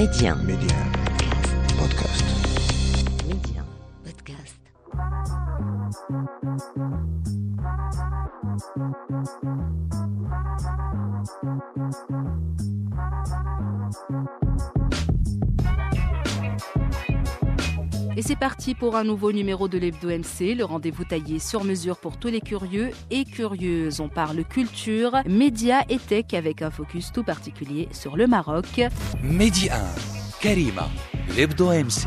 Média. Média. Podcast. Média. Podcast. c'est parti pour un nouveau numéro de l'Hebdo MC, le rendez-vous taillé sur mesure pour tous les curieux et curieuses. On parle culture, médias et tech avec un focus tout particulier sur le Maroc. Média Karima, l'Hebdo MC.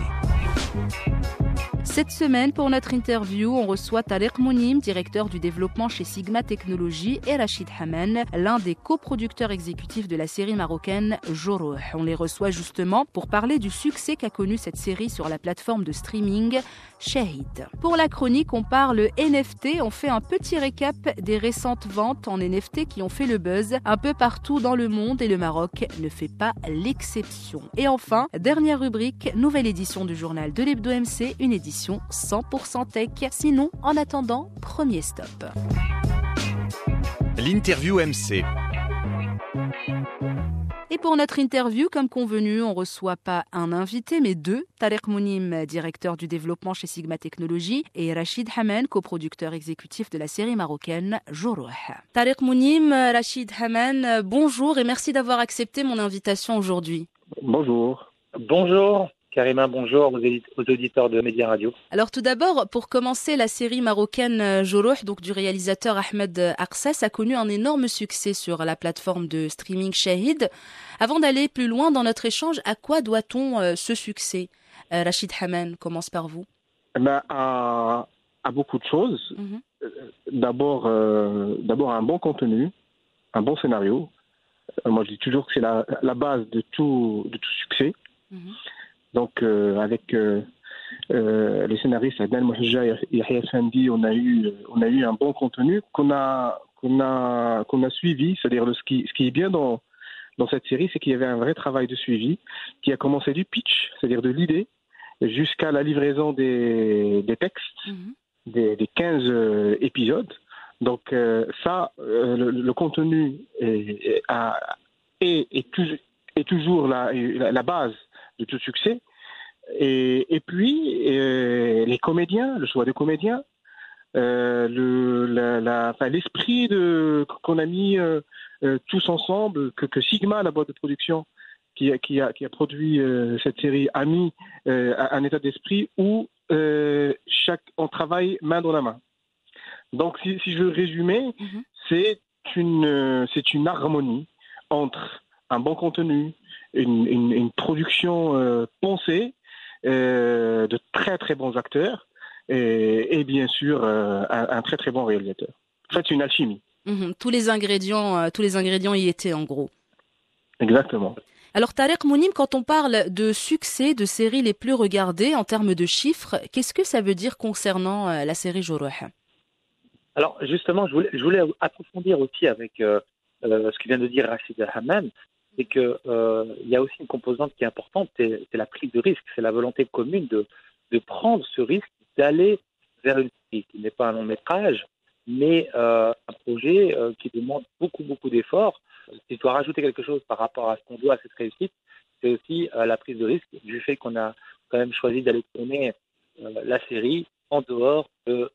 Cette semaine, pour notre interview, on reçoit Tariq Mounim, directeur du développement chez Sigma Technologies, et Rachid Haman, l'un des coproducteurs exécutifs de la série marocaine Joro. On les reçoit justement pour parler du succès qu'a connu cette série sur la plateforme de streaming Shahid. Pour la chronique, on parle NFT, on fait un petit récap des récentes ventes en NFT qui ont fait le buzz un peu partout dans le monde et le Maroc ne fait pas l'exception. Et enfin, dernière rubrique, nouvelle édition du journal de l'Hebdo MC, une édition 100% tech. Sinon, en attendant, premier stop. L'interview MC. Et pour notre interview, comme convenu, on reçoit pas un invité, mais deux. Tariq Mounim, directeur du développement chez Sigma Technologies, et Rachid Haman, coproducteur exécutif de la série marocaine Jourouh. Tariq Mounim, Rachid Haman, bonjour et merci d'avoir accepté mon invitation aujourd'hui. Bonjour. Bonjour, Karima, bonjour aux, auditeurs de Média Radio. Alors tout d'abord, pour commencer, la série marocaine Jourouh, donc du réalisateur Ahmed Arsès, a connu un énorme succès sur la plateforme de streaming Shahid. Avant d'aller plus loin dans notre échange, à quoi doit-on euh, ce succès? Euh, Rachid Haman commence par vous. Eh ben, à, à beaucoup de choses. Mhm. Euh, D'abord, euh, d'abord un bon contenu, un bon scénario. Moi, je dis toujours que c'est la, la base de tout, de tout succès. Mhm. Donc, euh, avec euh, euh, les scénaristes Adnan Mouhidja et Yahya Fendi, on a eu, on a eu un bon contenu qu'on a, qu'on a, qu'on a suivi. C'est-à-dire, le- ce qui, ce qui est bien dans, dans cette série, c'est qu'il y avait un vrai travail de suivi qui a commencé du pitch, c'est-à-dire de l'idée, jusqu'à la livraison des, des textes, Mhm. des, des 15 euh, épisodes. Donc euh, ça, le, le contenu est, est, est- est tou- est toujours la, la, la base de tout succès. Et, et puis, euh, les comédiens, le choix des comédiens, euh, le, la, la- enfin, l'esprit de qu'on a mis euh, tous ensemble, que, que Sigma, la boîte de production qui, a- qui, a, qui a produit cette série, a mis un état d'esprit où chaque, on travaille main dans la main. Donc, si, si je veux résumer, Mhm. c'est une, c'est une harmonie entre un bon contenu, une, une, une production euh, pensée, euh, de très très bons acteurs et, et bien sûr euh, un, un très très bon réalisateur. En fait, c'est une alchimie. Mhm. Tous les ingrédients, euh, tous les ingrédients y étaient en gros. Exactement. Alors Tariq Mounim, quand on parle de succès de séries les plus regardées en termes de chiffres, qu'est-ce que ça veut dire concernant euh, la série Jourouh Alors justement, je voulais, je voulais approfondir aussi avec euh, euh, ce que vient de dire Rachid Haman, c'est que euh, y a aussi une composante qui est importante, c'est la prise de risque, c'est la volonté commune de, de prendre ce risque, d'aller vers une série qui n'est pas un long métrage, mais euh, un projet euh, qui demande beaucoup beaucoup d'efforts. Si je dois rajouter quelque chose par rapport à ce qu'on doit à cette réussite, c'est aussi la prise de risque du fait qu'on a quand même choisi d'aller tourner la série en dehors de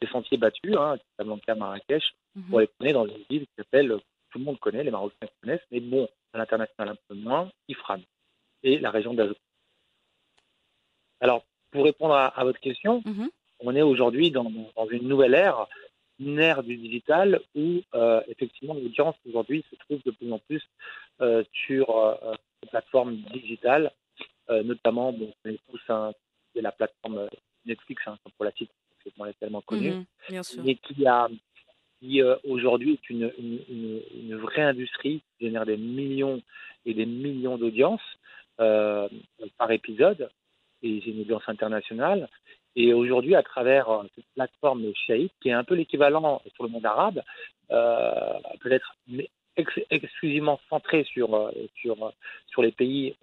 des sentiers battus, hein, Casablanca, Marrakech, pour aller tourner dans une ville qui s'appelle, tout le monde connaît, les Marocains connaissent, mais bon, à l'international un peu moins, Ifrane, et la région d'Azou. Alors, pour répondre à, à votre question, Mhm. on est aujourd'hui dans, dans une nouvelle ère, une ère du digital où euh, effectivement l'audience aujourd'hui se trouve de plus en plus euh, sur euh, les plateformes digitales, euh, notamment, bon, tous hein, c'est la plateforme euh, Netflix, hein, pour la cite, parce qu'on est tellement connu. Bien sûr. mais qui a qui euh, aujourd'hui est une, vraie industrie qui génère des millions et des millions d'audiences euh, par épisode et c'est une audience internationale. Et aujourd'hui à travers euh, cette plateforme Shahid qui est un peu l'équivalent sur le monde arabe peut-être ex- exclusivement centré sur sur sur les pays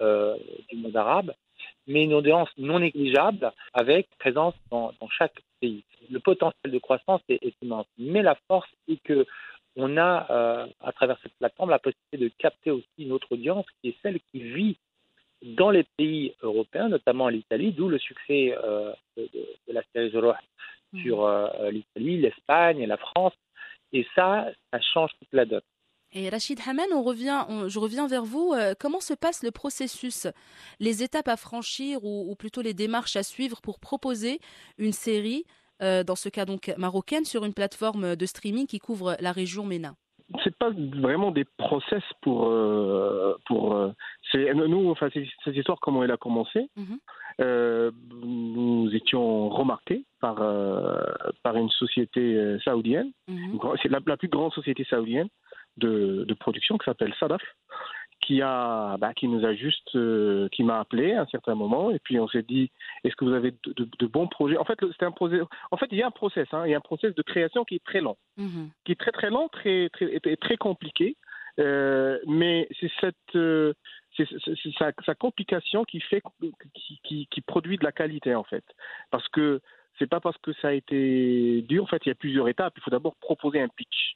du monde arabe mais une audience non négligeable avec présence dans, dans chaque pays. Le potentiel de croissance est, est immense, mais la force est que on a, euh, à travers cette plateforme, la possibilité de capter aussi une autre audience qui est celle qui vit dans les pays européens, notamment l'Italie, d'où le succès euh, de, de, la série Zoroa sur euh, l'Italie, l'Espagne, la France. Et ça, ça change toute la donne. Et Rachid Haman, on revient, on- je reviens vers vous. Euh, comment se passe le processus? Les étapes à franchir ou, ou plutôt les démarches à suivre pour proposer une série, euh, dans ce cas donc marocaine, sur une plateforme de streaming qui couvre la région MENA c'est pas vraiment des process pour euh, pour nous enfin cette histoire comment elle a commencé Mhm. nous étions remarqués par par une société saoudienne Mhm. C'est la, la plus grande société saoudienne de, de production qui s'appelle Sadaf qui a bah, qui nous a juste euh, qui m'a appelé à un certain moment et puis on s'est dit est-ce que vous avez de, de- de bons projets? En fait c'était un projet en fait il y a un process hein, il y a un process de création qui est très long Mhm. qui est très très lent, très très très compliqué. Euh, mais c'est cette euh, c'est sa, sa complication qui fait qui, qui, qui produit de la qualité en fait. Parce que c'est pas parce que ça a été dur. En fait, il y a plusieurs étapes. Il faut d'abord proposer un pitch.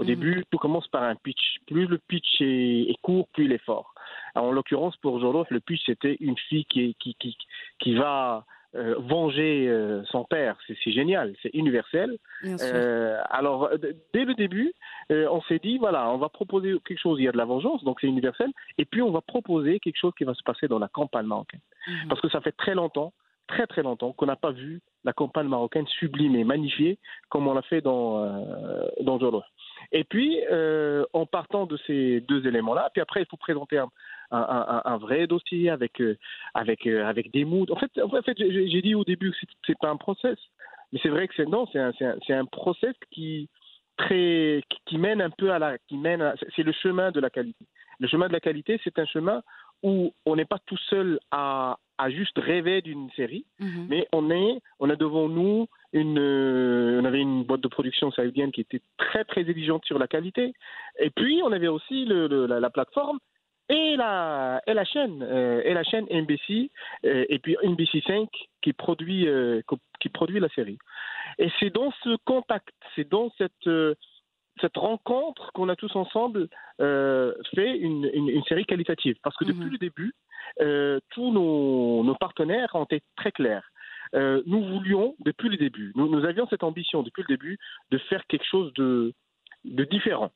Au Mhm. début, tout commence par un pitch. Plus le pitch est, est court, plus il est fort. Alors, en l'occurrence, pour Jolof, le pitch c'était une fille qui, qui, qui, qui va euh, venger euh, son père. C'est génial, c'est universel. Euh, alors, dès le début, on s'est dit, voilà, on va proposer quelque chose, il y a de la vengeance, donc c'est universel, et puis on va proposer quelque chose qui va se passer dans la campagne marocaine. Mhm. Parce que ça fait très longtemps, très très longtemps, qu'on n'a pas vu la campagne marocaine sublimée, magnifiée, comme on l'a fait dans, dans Jolo. Et puis, euh, en partant de ces deux éléments-là, puis après, il faut présenter un, un, un- un vrai dossier avec, euh, avec, euh, avec des moods. En fait, en fait j'ai dit au début que c'est- pas un process, mais c'est vrai que c'est non, c'est un, c'est un, process qui très qui, qui mène un peu à la qui mène c'est le chemin de la qualité. Le chemin de la qualité, c'est un chemin où on n'est pas tout seul à, à juste rêver d'une série, Mhm. mais on est on a devant nous une euh, on avait une boîte de production saoudienne qui était très très exigeante sur la qualité, et puis on avait aussi le, le- la, la plateforme et la et la chaîne euh, et la chaîne NBC euh, et puis NBC 5 qui produit euh, co- qui produit la série. Et c'est dans ce contact, c'est dans cette euh, cette rencontre qu'on a tous ensemble euh, fait une, une, une série qualitative. Parce que depuis Mhm. le début, euh, tous nos, nos partenaires ont été très clairs. Euh, nous voulions, depuis le début, nous, nous avions cette ambition depuis le début de faire quelque chose de, de différent,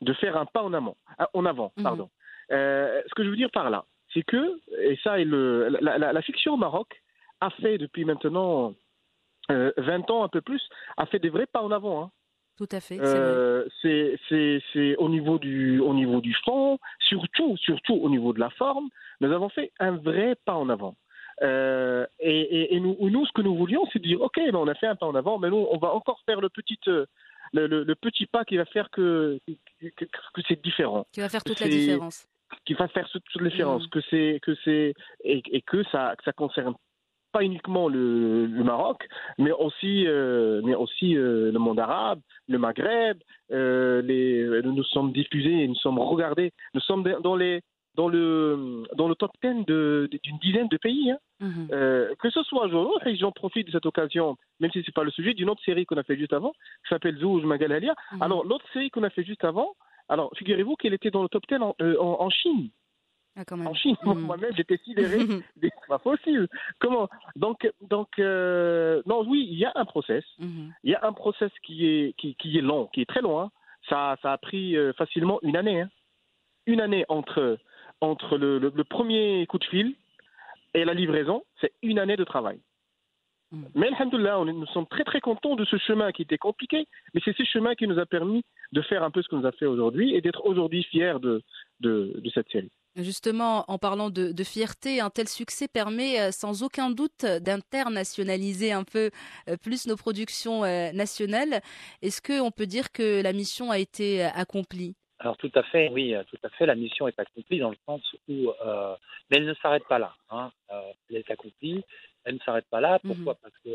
de faire un pas en amont, ah, en avant, Mhm. pardon. Euh, ce que je veux dire par là, c'est que, et ça, est le, la, la- la fiction au Maroc a fait depuis maintenant euh, 20 ans, un peu plus, a fait des vrais pas en avant. Hein. Tout à fait. c'est. Euh, au niveau du au niveau du fond, surtout surtout au niveau de la forme, nous avons fait un vrai pas en avant. Euh, et, et, et nous, nous, ce que nous voulions, c'est de dire, ok, ben, on a fait un pas en avant, mais nous, on va encore faire le petit euh, le, le, le petit pas qui va faire que que, que- que c'est différent Qui va faire toute la différence. qui va faire toute la différence, Mhm. que c'est que c'est et, et que ça que ça concerne pas uniquement le, le Maroc, mais aussi euh, mais aussi euh, le monde arabe, le Maghreb. euh, les, nous sommes diffusés, nous sommes regardés, nous sommes dans les dans le dans le top 10 de- d'une dizaine de pays. hein. Mhm. Euh, que ce soit j'en profite de cette occasion, même si c'est pas le sujet, d'une autre série qu'on a fait juste avant, qui s'appelle Zouj Magalalia. Mhm. Alors l'autre série qu'on a fait juste avant, alors figurez-vous qu'elle était dans le top 10 en, euh, en- en Chine. Ah. En Chine, Mhm. moi-même j'étais sidéré, des pas possible. Comment? Donc donc euh, non oui, il y a un process, il y a un process qui est qui, qui est long, qui est très long. hein. Ça ça a pris facilement une année, hein. une année entre entre le, le- le premier coup de fil et la livraison, c'est une année de travail. Mhm. Mais alhamdoulilah, on est- nous sommes très très contents de ce chemin qui était compliqué, mais c'est ce chemin qui nous a permis de faire un peu ce qu'on nous a fait aujourd'hui et d'être aujourd'hui fiers de, de, de cette série. Justement, en parlant de, de fierté, un tel succès permet euh, sans aucun doute d'internationaliser un peu euh, plus nos productions euh, nationales. Est-ce qu'on peut dire que la mission a été accomplie? Alors tout à fait, oui, euh, tout à fait. La mission est accomplie dans le sens où, euh, mais elle ne s'arrête pas là. Hein. Euh, elle est accomplie, elle ne s'arrête pas là. Pourquoi? Parce que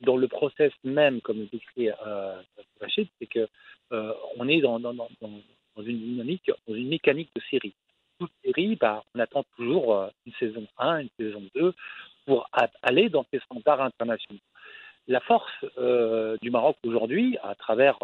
dans le process même, comme le décrit euh, Rachid, c'est que on est dans, dans, dans, dans une dynamique, dans une mécanique de série. Toute série, bah, on attend toujours une saison 1, une saison 2 pour aller dans ces standards internationaux. La force du Maroc aujourd'hui, à travers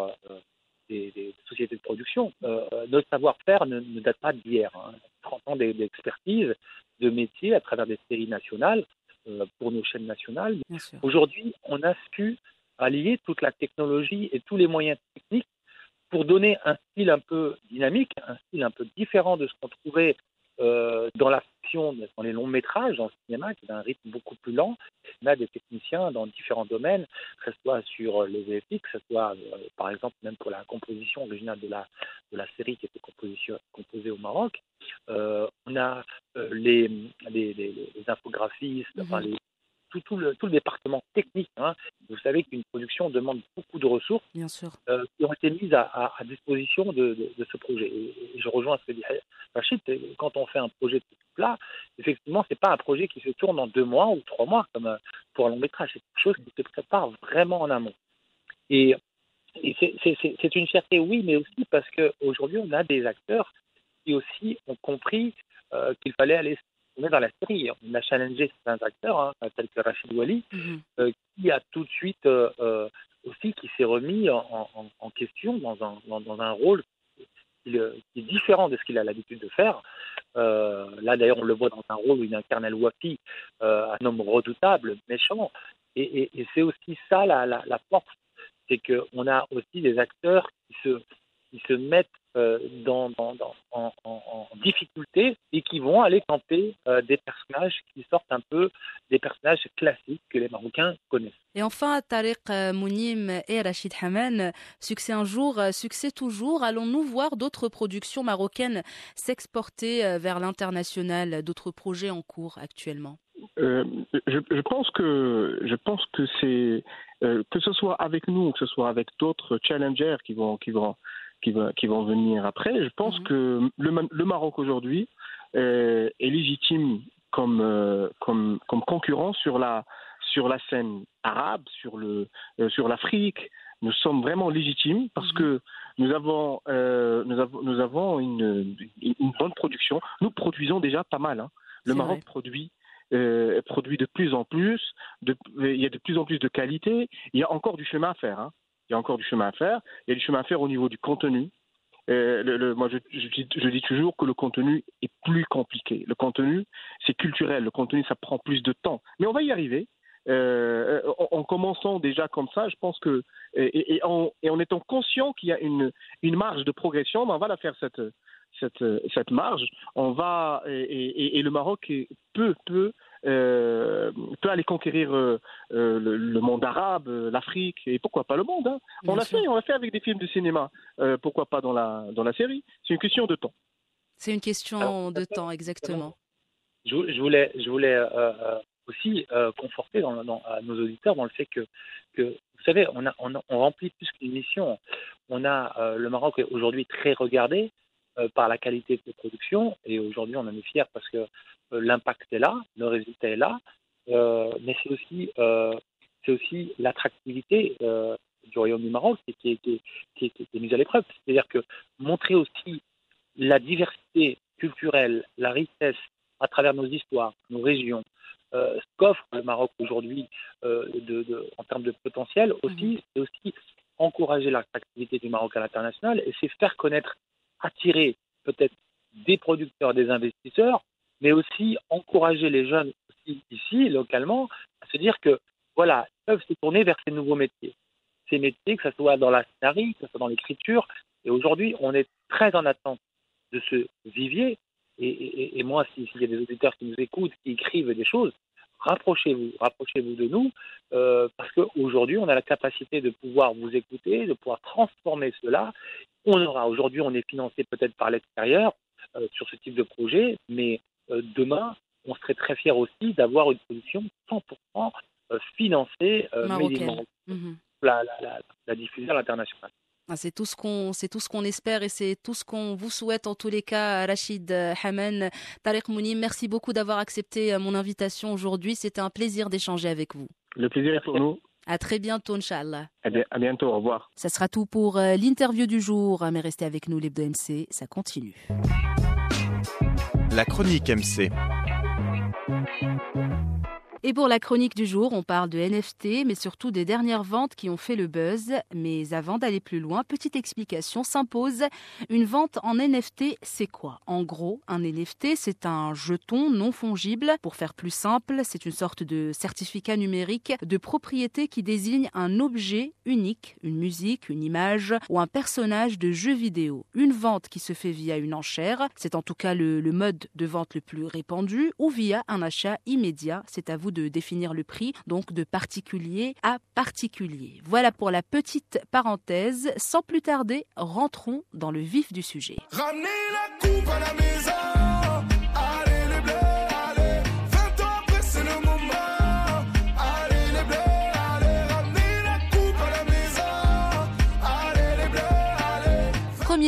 des, des sociétés de production. Euh, notre savoir-faire ne, ne date pas d'hier. Hein. 30 ans d'e- d'expertise, de métier à travers des séries nationales euh, pour nos chaînes nationales. Aujourd'hui, on a su allier toute la technologie et tous les moyens techniques pour donner un style un peu dynamique, un style un peu différent de ce qu'on trouvait euh, dans la fiction, dans les longs métrages, dans le cinéma, qui est un rythme beaucoup plus lent. On a des techniciens dans différents domaines, que ce soit sur les VFX, que ce soit, euh, par exemple, même pour la composition originale de la, de la série qui était composée au Maroc. Euh, on a les, les, les, les infographistes, enfin, les- tout, tout, le, tout le département technique. hein. Vous savez qu'une production demande beaucoup de ressources Bien sûr. euh, qui ont été mises à, à- à disposition de, de- de ce projet. Et, et je rejoins ce que dit Rachid, c'est- quand on fait un projet de ce type-là, effectivement, c'est pas un projet qui se tourne en deux mois ou trois mois comme euh, pour un long métrage. C'est quelque chose qui se prépare vraiment en amont. Et, et c'est- une fierté, oui, mais aussi parce qu'aujourd'hui, on a des acteurs qui aussi ont compris euh, qu'il fallait aller se tourner dans la série. On a challengé certains acteurs, hein, tels que Rachid Wali, Mhm. euh, qui a tout de suite euh, euh, aussi qui s'est remis en, en- en question dans un, dans, dans un rôle qui, est différent de ce qu'il a l'habitude de faire. Euh, là d'ailleurs on le voit dans un rôle où il incarne El Wafi, un homme redoutable, méchant. Et, et- et c'est aussi ça la, la, la force, c'est qu'on a aussi des acteurs qui se, qui se mettent euh, dans, dans, dans- en, en- en difficulté et qui vont aller camper euh, des personnages qui sortent un peu des personnages classiques que les Marocains connaissent. Et enfin, Tariq euh, Mounim et Rachid Haman, succès un jour, succès toujours. Allons-nous voir d'autres productions marocaines s'exporter vers l'international, d'autres projets en cours actuellement? Euh, je, je pense que je pense que c'est euh, que ce soit avec nous ou que ce soit avec d'autres challengers qui vont qui vont qui vont venir après. Je pense Mhm. que le, Ma- le Maroc aujourd'hui euh, est légitime comme euh, comme comme concurrent sur la sur la scène arabe, sur le euh, sur l'Afrique. Nous sommes vraiment légitimes parce Mhm. que nous avons euh, nous avons nous avons une, une, une bonne production. Nous produisons déjà pas mal. hein. Le C'est Maroc vrai. produit euh, produit de plus en plus, de- il y a de plus en plus de qualité. Il y a encore du chemin à faire. hein. Il y a encore du chemin à faire. Il y a du chemin à faire au niveau du contenu. Moi, je, dis, toujours que le contenu est plus compliqué. Le contenu, c'est culturel. Le contenu, ça prend plus de temps. Mais on va y arriver. Euh, en, en commençant déjà comme ça, je pense que et, en, étant conscient qu'il y a une, marge de progression, ben on va la faire cette marge. On va et, le Maroc est- peut peut euh, peut aller conquérir euh, euh, le, le monde arabe, euh, l'Afrique et pourquoi pas le monde. hein. On l'a fait, on l'a fait avec des films de cinéma. Euh, pourquoi pas dans la dans la série C'est une question de temps. C'est une question Alors, de temps, exactement. je, je voulais, je voulais aussi euh, conforter dans, dans- à nos auditeurs dans le fait que, que vous savez, on, a, on, a- on remplit plus qu'une mission. On a euh, le Maroc est aujourd'hui très regardé euh, par la qualité de ses productions et aujourd'hui on en est fier parce que euh, l'impact est là, le résultat est là, euh, mais c'est aussi, euh, c'est aussi l'attractivité euh, du Royaume du Maroc qui, qui, qui, est mise à l'épreuve. C'est-à-dire que montrer aussi la diversité culturelle, la richesse à travers nos histoires, nos régions, euh, ce qu'offre le Maroc aujourd'hui euh, de, de- en termes de potentiel aussi, c'est aussi encourager l'attractivité du Maroc à l'international et c'est faire connaître, attirer peut-être des producteurs, des investisseurs, mais aussi encourager les jeunes ici, localement, à se dire que voilà, ils peuvent se tourner vers ces nouveaux métiers. Ces métiers, que ce soit dans la scénarie, que ce soit dans l'écriture, et aujourd'hui, on est très en attente de ce vivier. Et, moi, si- s'il y a des auditeurs qui nous écoutent, qui écrivent des choses, rapprochez-vous, rapprochez-vous de nous, euh, parce qu'aujourd'hui, on a la capacité de pouvoir vous écouter, de pouvoir transformer cela. On aura, aujourd'hui, on est financé peut-être par l'extérieur euh, sur ce type de projet, mais euh, demain, on serait très fiers aussi d'avoir une solution 100% euh, financée, Marocaine. Maroc, Mhm. la, la, la, la diffuser à l'international. Ah, C'est tout ce qu'on, c'est tout ce qu'on espère et c'est tout ce qu'on vous souhaite en tous les cas, Rachid Haman, Tariq Mounim. Merci beaucoup d'avoir accepté euh, mon invitation aujourd'hui. C'était un plaisir d'échanger avec vous. Le plaisir est pour nous. À très bientôt, Inch'Allah. Eh bien, à bientôt. Au revoir. Ça sera tout pour euh, l'interview du jour, mais restez avec nous, l'Hebdo MC, ça continue. La chronique MC. Et pour la chronique du jour, on parle de NFT, mais surtout des dernières ventes qui ont fait le buzz. Mais avant d'aller plus loin, petite explication s'impose. Une vente en NFT, c'est quoi? En gros, un NFT, c'est un jeton non fongible. Pour faire plus simple, c'est une sorte de certificat numérique de propriété qui désigne un objet unique, une musique, une image ou un personnage de jeu vidéo. Une vente qui se fait via une enchère, c'est en tout cas le, le mode de vente le plus répandu, ou via un achat immédiat. C'est à vous de définir le prix, donc de particulier à particulier. Voilà pour la petite parenthèse. Sans plus tarder, rentrons dans le vif du sujet. Ramenez la coupe à la maison.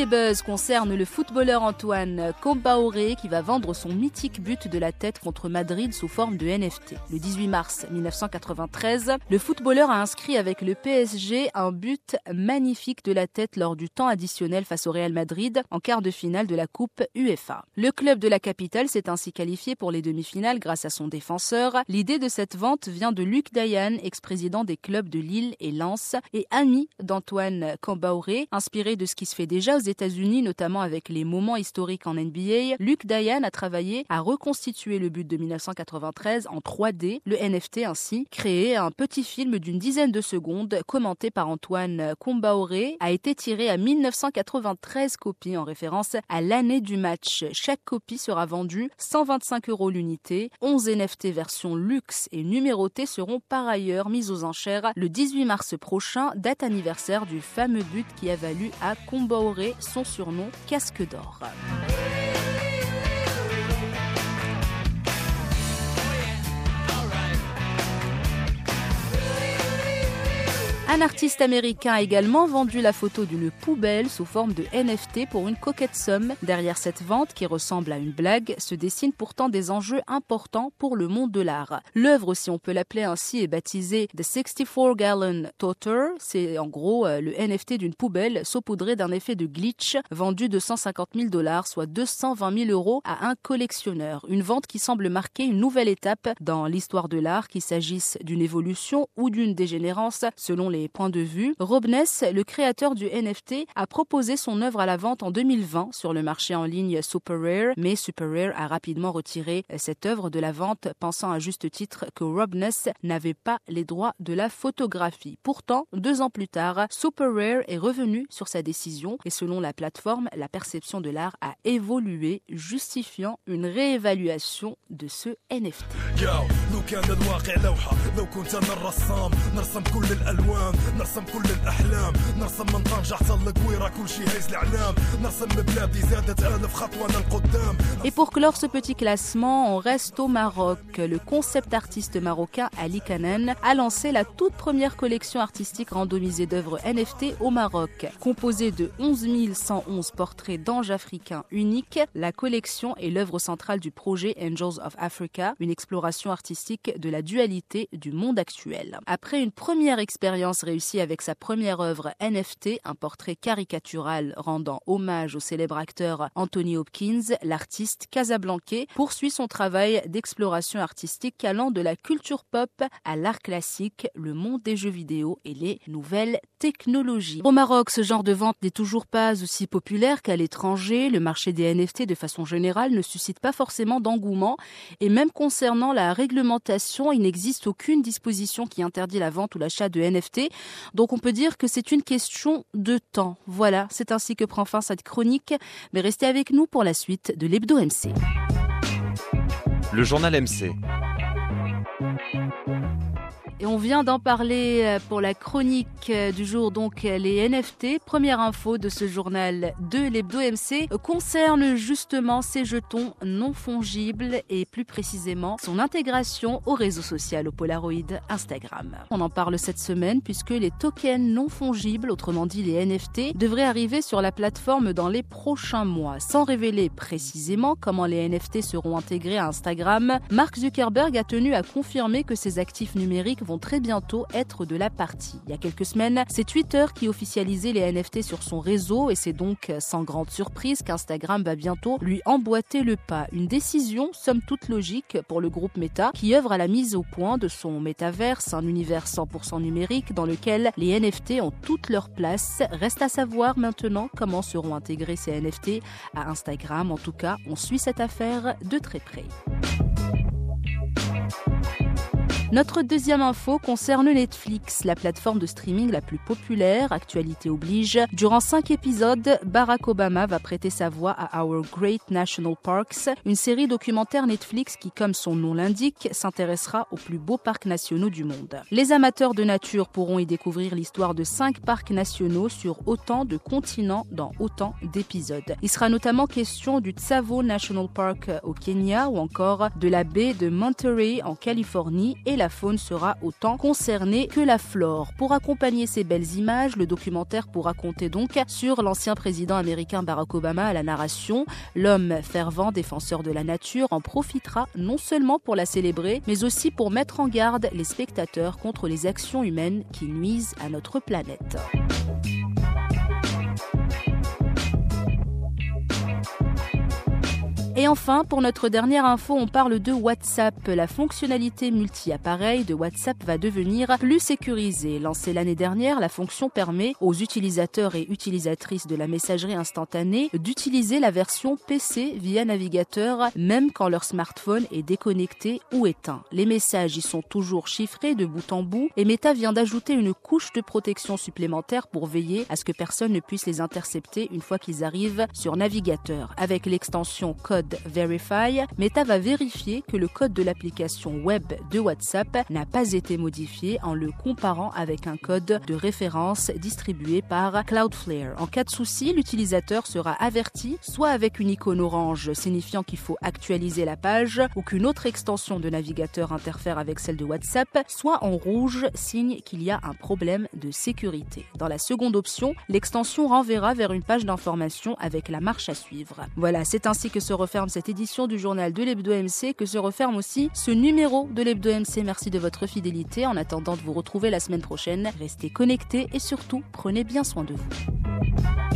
Premier buzz concerne le footballeur Antoine Compaoré qui va vendre son mythique but de la tête contre Madrid sous forme de NFT. Le 18 mars 1993, le footballeur a inscrit avec le PSG un but magnifique de la tête lors du temps additionnel face au Real Madrid en quart de finale de la Coupe UEFA. Le club de la capitale s'est ainsi qualifié pour les demi-finales grâce à son défenseur. L'idée de cette vente vient de Luc Dayan, ex-président des clubs de Lille et Lens et ami d'Antoine Cambaoré, inspiré de ce qui se fait déjà aux États-Unis, notamment avec les moments historiques en NBA. Luc Dayan a travaillé à reconstituer le but de 1993 en 3D, le NFT ainsi, créé un petit film d'une dizaine de secondes commenté par Antoine Combaoré, a été tiré à 1993 copies en référence à l'année du match. Chaque copie sera vendue 125 euros l'unité. 11 NFT version luxe et numérotées seront par ailleurs mises aux enchères le 18 mars prochain, date anniversaire du fameux but qui a valu à Combaoré son surnom Casque d'or. Un artiste américain a également vendu la photo d'une poubelle sous forme de NFT pour une coquette somme. Derrière cette vente, qui ressemble à une blague, se dessinent pourtant des enjeux importants pour le monde de l'art. L'œuvre, si on peut l'appeler ainsi, est baptisée The 64 Gallon Toter. C'est en gros euh, le NFT d'une poubelle saupoudrée d'un effet de glitch vendu de 150 000 dollars, soit 220 000 euros à un collectionneur. Une vente qui semble marquer une nouvelle étape dans l'histoire de l'art, qu'il s'agisse d'une évolution ou d'une dégénérance selon les points de vue. Robness, le créateur du NFT, a proposé son œuvre à la vente en 2020 sur le marché en ligne Super Rare, mais Super Rare a rapidement retiré cette œuvre de la vente, pensant à juste titre que Robness n'avait pas les droits de la photographie. Pourtant, deux ans plus tard, Super Rare est revenu sur sa décision et selon la plateforme, la perception de l'art a évolué, justifiant une réévaluation de ce NFT. يو لو كان الواقع لوحة لو كنت أنا الرسام نرسم كل الألوان نرسم كل الأحلام نرسم من طنجة حتى القويرة كل شي هيز الإعلام نرسم بلادي زادت ألف خطوة للقدام Et pour clore ce petit classement, on reste au Maroc. Le concept artiste marocain Ali Kanen a lancé la toute première collection artistique randomisée d'œuvres NFT au Maroc. Composée de 11 111 portraits d'anges africains uniques, la collection est l'œuvre centrale du projet Angels of Africa, une exploration artistique de la dualité du monde actuel. Après une première expérience réussie avec sa première œuvre NFT, un portrait caricatural rendant hommage au célèbre acteur Anthony Hopkins, l'artiste casablancais poursuit son travail d'exploration artistique allant de la culture pop à l'art classique, le monde des jeux vidéo et les nouvelles technologies. Au Maroc, ce genre de vente n'est toujours pas aussi populaire qu'à l'étranger. Le marché des NFT, de façon générale, ne suscite pas forcément d'engouement. Et même concernant la réglementation, il n'existe aucune disposition qui interdit la vente ou l'achat de NFT. Donc on peut dire que c'est une question de temps. Voilà, c'est ainsi que prend fin cette chronique. Mais restez avec nous pour la suite de l'Hebdo MC. Le journal MC. Et on vient d'en parler euh, pour la chronique euh, du jour, donc euh, les NFT. Première info de ce journal de l'Hebdo MC concerne justement ces jetons non fongibles et plus précisément son intégration au réseau social, au Polaroid Instagram. On en parle cette semaine puisque les tokens non fongibles, autrement dit les NFT, devraient arriver sur la plateforme dans les prochains mois. Sans révéler précisément comment les NFT seront intégrés à Instagram, Mark Zuckerberg a tenu à confirmer que ces actifs numériques vont très bientôt être de la partie. Il y a quelques semaines, c'est Twitter qui officialisait les NFT sur son réseau et c'est donc sans grande surprise qu'Instagram va bientôt lui emboîter le pas. Une décision somme toute logique pour le groupe Meta qui œuvre à la mise au point de son métaverse, un univers 100% numérique dans lequel les NFT ont toute leur place. Reste à savoir maintenant comment seront intégrés ces NFT à Instagram. En tout cas, on suit cette affaire de très près. Notre deuxième info concerne Netflix, la plateforme de streaming la plus populaire, actualité oblige. Durant cinq épisodes, Barack Obama va prêter sa voix à Our Great National Parks, une série documentaire Netflix qui, comme son nom l'indique, s'intéressera aux plus beaux parcs nationaux du monde. Les amateurs de nature pourront y découvrir l'histoire de cinq parcs nationaux sur autant de continents dans autant d'épisodes. Il sera notamment question du Tsavo National Park au Kenya ou encore de la baie de Monterey en Californie et la la faune sera autant concernée que la flore. Pour accompagner ces belles images, le documentaire pourra compter donc sur l'ancien président américain Barack Obama à la narration. L'homme fervent défenseur de la nature en profitera non seulement pour la célébrer, mais aussi pour mettre en garde les spectateurs contre les actions humaines qui nuisent à notre planète. Et enfin, pour notre dernière info, on parle de WhatsApp. La fonctionnalité multi-appareil de WhatsApp va devenir plus sécurisée. Lancée l'année dernière, la fonction permet aux utilisateurs et utilisatrices de la messagerie instantanée d'utiliser la version PC via navigateur, même quand leur smartphone est déconnecté ou éteint. Les messages y sont toujours chiffrés de bout en bout et Meta vient d'ajouter une couche de protection supplémentaire pour veiller à ce que personne ne puisse les intercepter une fois qu'ils arrivent sur navigateur. Avec l'extension code Verify, Meta va vérifier que le code de l'application web de WhatsApp n'a pas été modifié en le comparant avec un code de référence distribué par Cloudflare. En cas de souci, l'utilisateur sera averti soit avec une icône orange signifiant qu'il faut actualiser la page ou qu'une autre extension de navigateur interfère avec celle de WhatsApp, soit en rouge, signe qu'il y a un problème de sécurité. Dans la seconde option, l'extension renverra vers une page d'information avec la marche à suivre. Voilà, c'est ainsi que se cette édition du journal de l'Hebdo MC, que se referme aussi ce numéro de l'Hebdo MC. Merci de votre fidélité. En attendant de vous retrouver la semaine prochaine, restez connectés et surtout, prenez bien soin de vous.